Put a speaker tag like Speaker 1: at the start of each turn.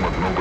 Speaker 1: мотнул